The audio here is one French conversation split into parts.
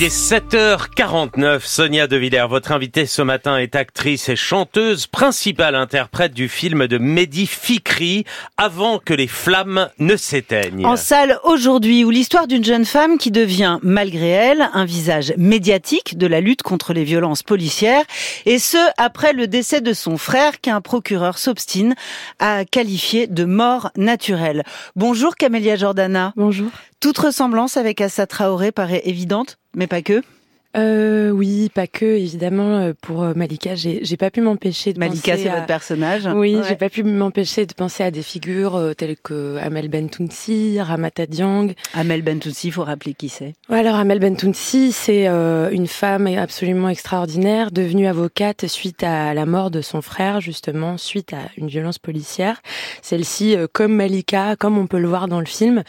Il est 7h49. Sonia De Villers, votre invitée ce matin est actrice et chanteuse, principale interprète du film de Mehdi Fikri, Avant que les flammes ne s'éteignent. En salle aujourd'hui, où l'histoire d'une jeune femme qui devient, malgré elle, un visage médiatique de la lutte contre les violences policières, et ce, après le décès de son frère qu'un procureur s'obstine à qualifier de mort naturelle. Bonjour Camélia Jordana. Bonjour. Toute ressemblance avec Assa Traoré paraît évidente, mais pas que. Euh, oui, pas que évidemment euh, pour euh, Malika, j'ai j'ai pas pu m'empêcher de Malika, penser c'est à... votre personnage. Oui, Ouais. j'ai pas pu m'empêcher de penser à des figures euh, telles que Amel Bentounsi, Ramata Diang. Amel Bentoussi, il faut rappeler qui c'est. Alors Amel Bentounsi, c'est euh, une femme absolument extraordinaire, devenue avocate suite à la mort de son frère, justement, suite à une violence policière. Celle-ci, comme Malika, comme on peut le voir dans le film,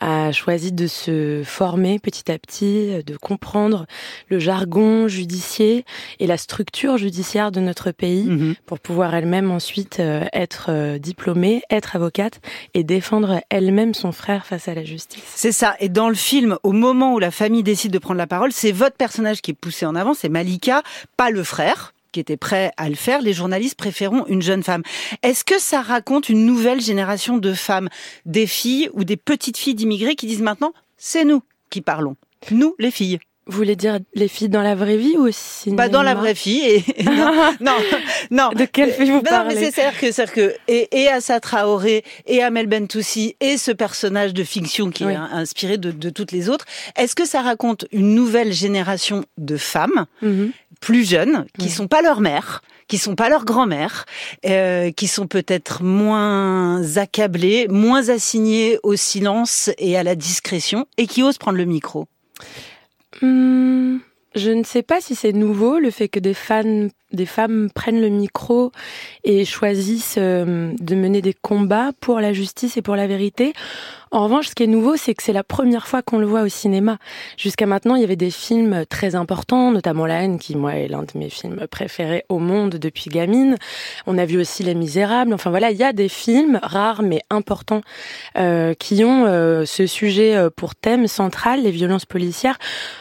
a choisi de se former petit à petit, de comprendre le jargon judiciaire et la structure judiciaire de notre pays Mhm. pour pouvoir elle-même ensuite euh, être euh, diplômée, être avocate et défendre elle-même son frère face à la justice. C'est ça. Et dans le film, au moment où la famille décide de prendre la parole, c'est votre personnage qui est poussé en avant, c'est Malika, pas le frère qui était prêt à le faire. Les journalistes préféreront une jeune femme. Est-ce que ça raconte une nouvelle génération de femmes, des filles ou des petites filles d'immigrés qui disent maintenant, c'est nous qui parlons. Nous, les filles. Vous voulez dire les filles dans la vraie vie ou cinéma Pas dans la vraie. Et, et non, non, non. De quelle fille vous Mais non, mais parlez c'est c'est-à-dire que, et, et Assa Traoré et Amel Bentoussi et ce personnage de fiction qui Oui. est in- inspiré de, de toutes les autres, est-ce que ça raconte une nouvelle génération de femmes Mhm. plus jeunes qui sont pas leur mère, qui sont pas leur grand-mère, euh, qui sont peut-être moins accablées, moins assignées au silence et à la discrétion et qui osent prendre le micro? Hmm, je ne sais pas si c'est nouveau le fait que des femmes prennent le micro et choisissent euh, de mener des combats pour la justice et pour la vérité. En revanche, ce qui est nouveau, c'est que c'est la première fois qu'on le voit au cinéma. Jusqu'à maintenant, il y avait des films très importants, notamment La haine, qui moi est l'un de mes films préférés au monde depuis gamine. On a vu aussi Les Misérables. Enfin voilà, il y a des films rares mais importants euh, qui ont euh, ce sujet euh, pour thème central, les violences policières.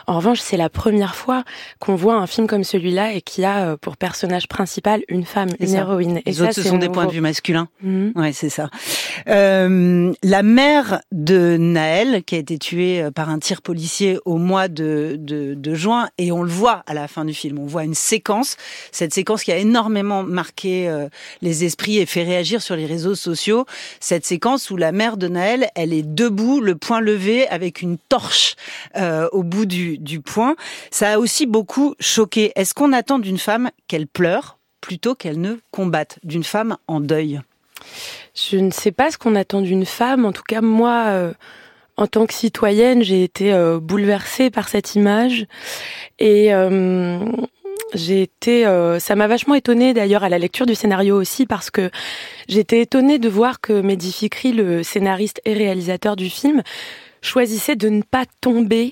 En revanche, c'est la première fois qu'on voit un film comme celui-là et qui a euh, pour personnage principal une femme, une héroïne. Et Les ça, autres, ce sont des points de vue masculins. Mhm. Ouais, c'est ça. Euh, la mère de Naël, qui a été tuée euh, par un tir policier au mois de, juin, et on le voit à la fin du film. On voit une séquence, cette séquence qui a énormément marqué euh, les esprits et fait réagir sur les réseaux sociaux. Cette séquence où la mère de Naël, elle est debout, le poing levé, avec une torche euh, au bout du poing. Ça a aussi beaucoup choqué. Est-ce qu'on attend d'une femme qu'elle pleure plutôt qu'elle ne combatte, d'une femme en deuil Je ne sais pas ce qu'on attend d'une femme. En tout cas, moi, euh, en tant que citoyenne, j'ai été euh, bouleversée par cette image. Et euh, j'ai été... ça m'a vachement étonnée d'ailleurs à la lecture du scénario aussi parce que j'étais étonnée de voir que Mehdi Fikri, le scénariste et réalisateur du film, choisissait de ne pas tomber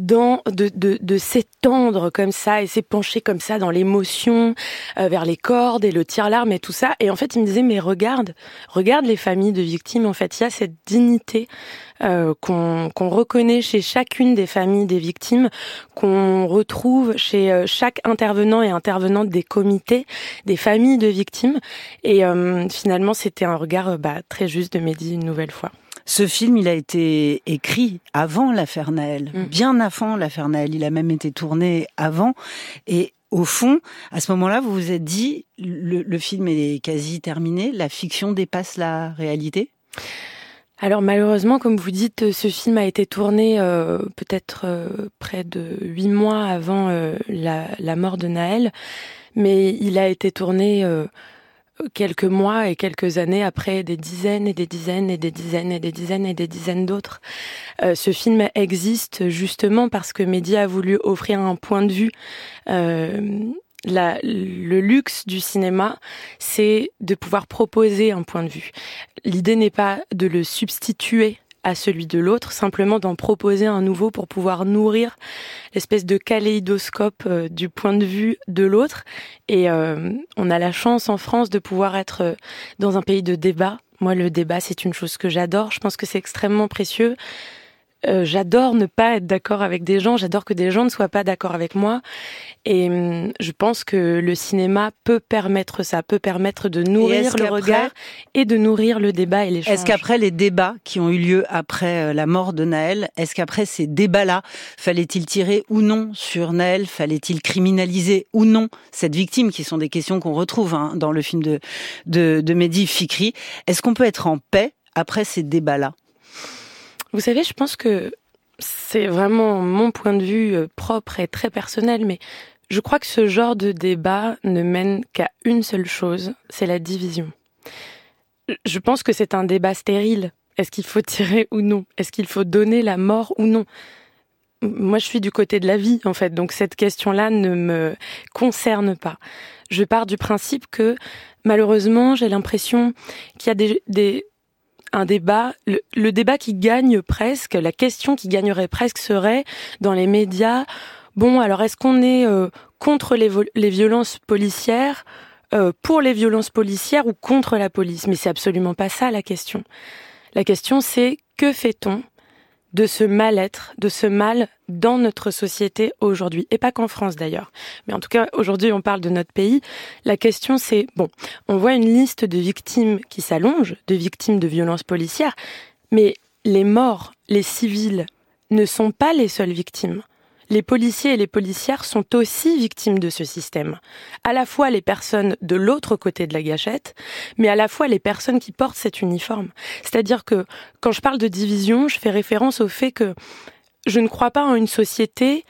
dans de, de, de s'étendre comme ça et s'épancher comme ça dans l'émotion euh, vers les cordes et le tire-larme et tout ça. Et en fait il me disait mais regarde regarde les familles de victimes. En fait il y a cette dignité euh, qu'on reconnaît chez chacune des familles des victimes qu'on retrouve chez euh, chaque intervenant et intervenante des comités des familles de victimes. Et euh, finalement c'était un regard bah, très juste de Mehdi une nouvelle fois Ce film, il a été écrit avant l'affaire Naël, Mm. bien avant l'affaire Naël. Il a même été tourné avant. Et au fond, à ce moment-là, vous vous êtes dit, le, le film est quasi terminé, la fiction dépasse la réalité? Alors malheureusement, comme vous dites, ce film a été tourné euh, peut-être euh, près de huit mois avant euh, la, la mort de Naël, mais il a été tourné quelques mois et quelques années après des dizaines et des dizaines et des dizaines et des dizaines et des dizaines d'autres. Euh, ce film existe justement parce que Mehdi a voulu offrir un point de vue. euh, la, le luxe du cinéma, c'est de pouvoir proposer un point de vue. L'idée n'est pas de le substituer à celui de l'autre, simplement d'en proposer un nouveau pour pouvoir nourrir l'espèce de kaléidoscope euh, du point de vue de l'autre. Et euh, on a la chance en France de pouvoir être euh, dans un pays de débat. Moi, le débat, c'est une chose que j'adore. Je pense que c'est extrêmement précieux. Euh, j'adore ne pas être d'accord avec des gens, j'adore que des gens ne soient pas d'accord avec moi. Et hum, je pense que le cinéma peut permettre ça, peut permettre de nourrir le regard et de nourrir le débat et l'échange. Est-ce qu'après les débats qui ont eu lieu après euh, la mort de Naël, est-ce qu'après ces débats-là, fallait-il tirer ou non sur Naël? Fallait-il criminaliser ou non cette victime? Qui sont des questions qu'on retrouve hein, dans le film de, de, de Mehdi Fikri. Est-ce qu'on peut être en paix après ces débats-là? Vous savez, je pense que c'est vraiment mon point de vue euh, propre et très personnel, mais je crois que ce genre de débat ne mène qu'à une seule chose, c'est la division. Je pense que c'est un débat stérile. Est-ce qu'il faut tirer ou non? Est-ce qu'il faut donner la mort ou non? Moi, je suis du côté de la vie, en fait, donc cette question-là ne me concerne pas. Je pars du principe que, malheureusement, j'ai l'impression qu'il y a des, des, un débat, le, débat qui gagne presque, la question qui gagnerait presque serait dans les médias, bon alors est-ce qu'on est, euh, contre les, les, violences policières, euh, pour les violences policières ou contre la police? Mais c'est absolument pas ça la question. La question c'est que fait-on de ce mal-être, de ce mal dans notre société aujourd'hui. Et pas qu'en France d'ailleurs. Mais en tout cas, aujourd'hui, on parle de notre pays. La question, c'est, bon, on voit une liste de victimes qui s'allonge, de victimes de violences policières, mais les morts, les civils, ne sont pas les seules victimes les policiers et les policières sont aussi victimes de ce système. À la fois les personnes de l'autre côté de la gâchette, mais à la fois les personnes qui portent cet uniforme. C'est-à-dire que quand je parle de division, je fais référence au fait que je ne crois pas en une société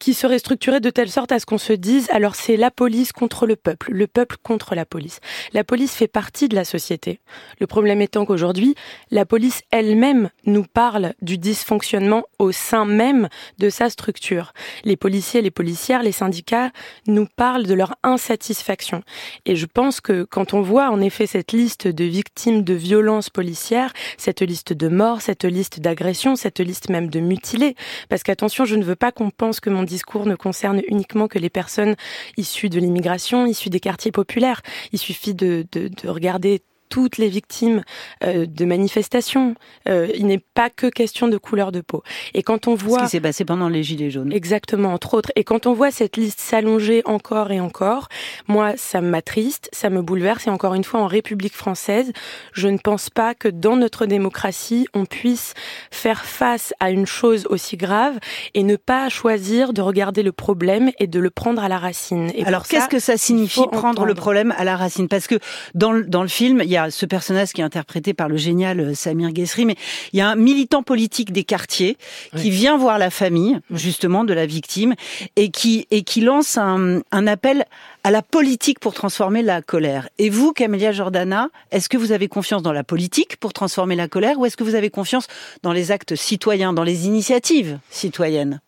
qui serait structuré de telle sorte à ce qu'on se dise alors c'est la police contre le peuple, le peuple contre la police. La police fait partie de la société. Le problème étant qu'aujourd'hui, la police elle-même nous parle du dysfonctionnement au sein même de sa structure. Les policiers, les policières, les syndicats nous parlent de leur insatisfaction. Et je pense que quand on voit en effet cette liste de victimes de violences policières, cette liste de morts, cette liste d'agressions, cette liste même de mutilés, parce qu'attention, je ne veux pas qu'on pense que mon discours ne concerne uniquement que les personnes issues de l'immigration, issues des quartiers populaires. Il suffit de, de, de regarder toutes les victimes euh, de manifestations. Euh, il n'est pas que question de couleur de peau. Et quand on voit ce qui s'est passé pendant les gilets jaunes, exactement entre autres, et quand on voit cette liste s'allonger encore et encore, moi ça m'attriste, ça me bouleverse. Et encore une fois, en République française, je ne pense pas que dans notre démocratie on puisse faire face à une chose aussi grave et ne pas choisir de regarder le problème et de le prendre à la racine. Et Alors qu'est-ce que ça signifie prendre le problème à la racine? Parce que dans le, dans le film, il y a ce personnage qui est interprété par le génial euh, Samir Ghesri, mais il y a un militant politique des quartiers qui vient voir la famille, justement, de la victime, et qui, et qui lance un, un appel à la politique pour transformer la colère. Et vous, Camélia Jordana, est-ce que vous avez confiance dans la politique pour transformer la colère ou est-ce que vous avez confiance dans les actes citoyens, dans les initiatives citoyennes?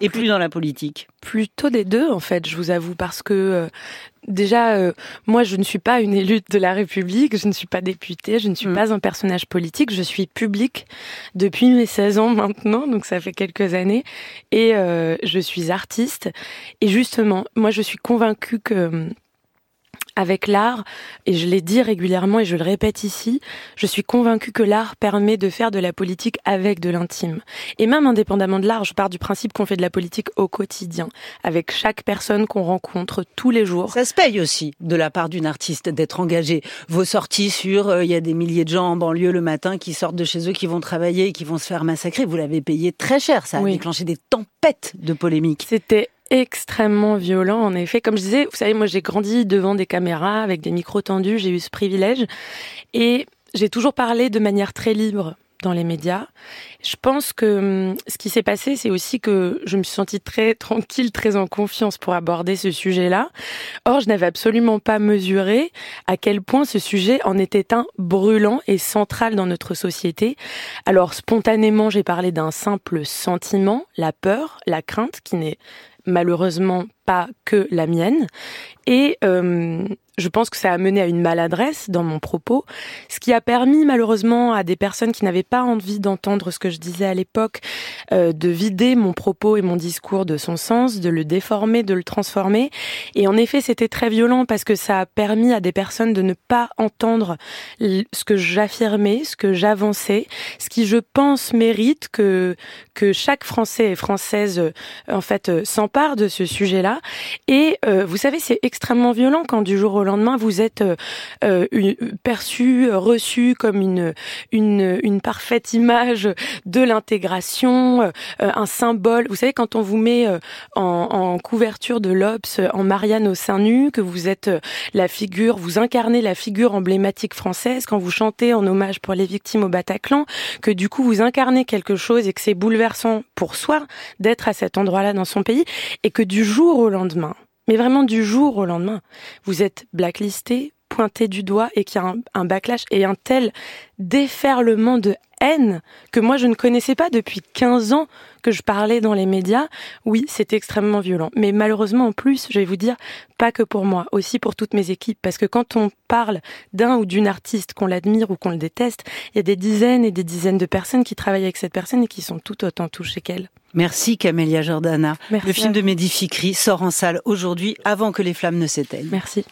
Et plus dans la politique Plutôt des deux, en fait, je vous avoue, parce que euh, déjà, euh, moi, je ne suis pas une élue de la République, je ne suis pas députée, je ne suis mm. pas un personnage politique, je suis public depuis mes 16 ans maintenant, donc ça fait quelques années, et euh, je suis artiste. Et justement, moi, je suis convaincue que avec l'art, et je l'ai dit régulièrement et je le répète ici, je suis convaincue que l'art permet de faire de la politique avec de l'intime. Et même indépendamment de l'art, je pars du principe qu'on fait de la politique au quotidien, avec chaque personne qu'on rencontre tous les jours. Ça se paye aussi de la part d'une artiste d'être engagée. Vos sorties sur, euh, il y a des milliers de gens en banlieue le matin qui sortent de chez eux, qui vont travailler et qui vont se faire massacrer. Vous l'avez payé très cher, ça a déclenché des tempêtes de polémiques. C'était extrêmement violent, en effet. Comme je disais, vous savez, moi j'ai grandi devant des caméras avec des micros tendus, j'ai eu ce privilège. Et j'ai toujours parlé de manière très libre dans les médias. Je pense que hum, ce qui s'est passé, c'est aussi que je me suis sentie très tranquille, très en confiance pour aborder ce sujet-là. Or, je n'avais absolument pas mesuré à quel point ce sujet en était un brûlant et central dans notre société. Alors, spontanément, j'ai parlé d'un simple sentiment, la peur, la crainte, qui n'est malheureusement pas que la mienne. Et euh, je pense que ça a mené à une maladresse dans mon propos, ce qui a permis malheureusement à des personnes qui n'avaient pas envie d'entendre ce que je disais à l'époque, euh, de vider mon propos et mon discours de son sens, de le déformer, de le transformer. Et en effet, c'était très violent parce que ça a permis à des personnes de ne pas entendre ce que j'affirmais, ce que j'avançais, ce qui, je pense, mérite que que chaque Français et Française, euh, en fait, euh, s'empare de ce sujet-là. Et euh, vous savez, c'est extrêmement violent quand du jour au lendemain vous êtes perçu, reçu comme une une une parfaite image de l'intégration, un symbole. Vous savez, quand on vous met en, en couverture de l'Obs, en Marianne au sein nu, que vous êtes la figure, vous incarnez la figure emblématique française, quand vous chantez en hommage pour les victimes au Bataclan, que du coup vous incarnez quelque chose et que c'est bouleversant pour soi d'être à cet endroit-là dans son pays et que du jour au lendemain, mais vraiment du jour au lendemain, vous êtes blacklisté, pointé du doigt et qu'il y a un, backlash et un tel déferlement de haine que moi je ne connaissais pas depuis 15 ans que je parlais dans les médias. Oui, c'est extrêmement violent. Mais malheureusement, en plus, je vais vous dire, pas que pour moi, aussi pour toutes mes équipes. Parce que quand on parle d'un ou d'une artiste, qu'on l'admire ou qu'on le déteste, il y a des dizaines et des dizaines de personnes qui travaillent avec cette personne et qui sont tout autant touchées qu'elle. Merci Camélia Jordana. le film de Mehdi Fikri sort en salle aujourd'hui avant que les flammes ne s'éteignent. Merci.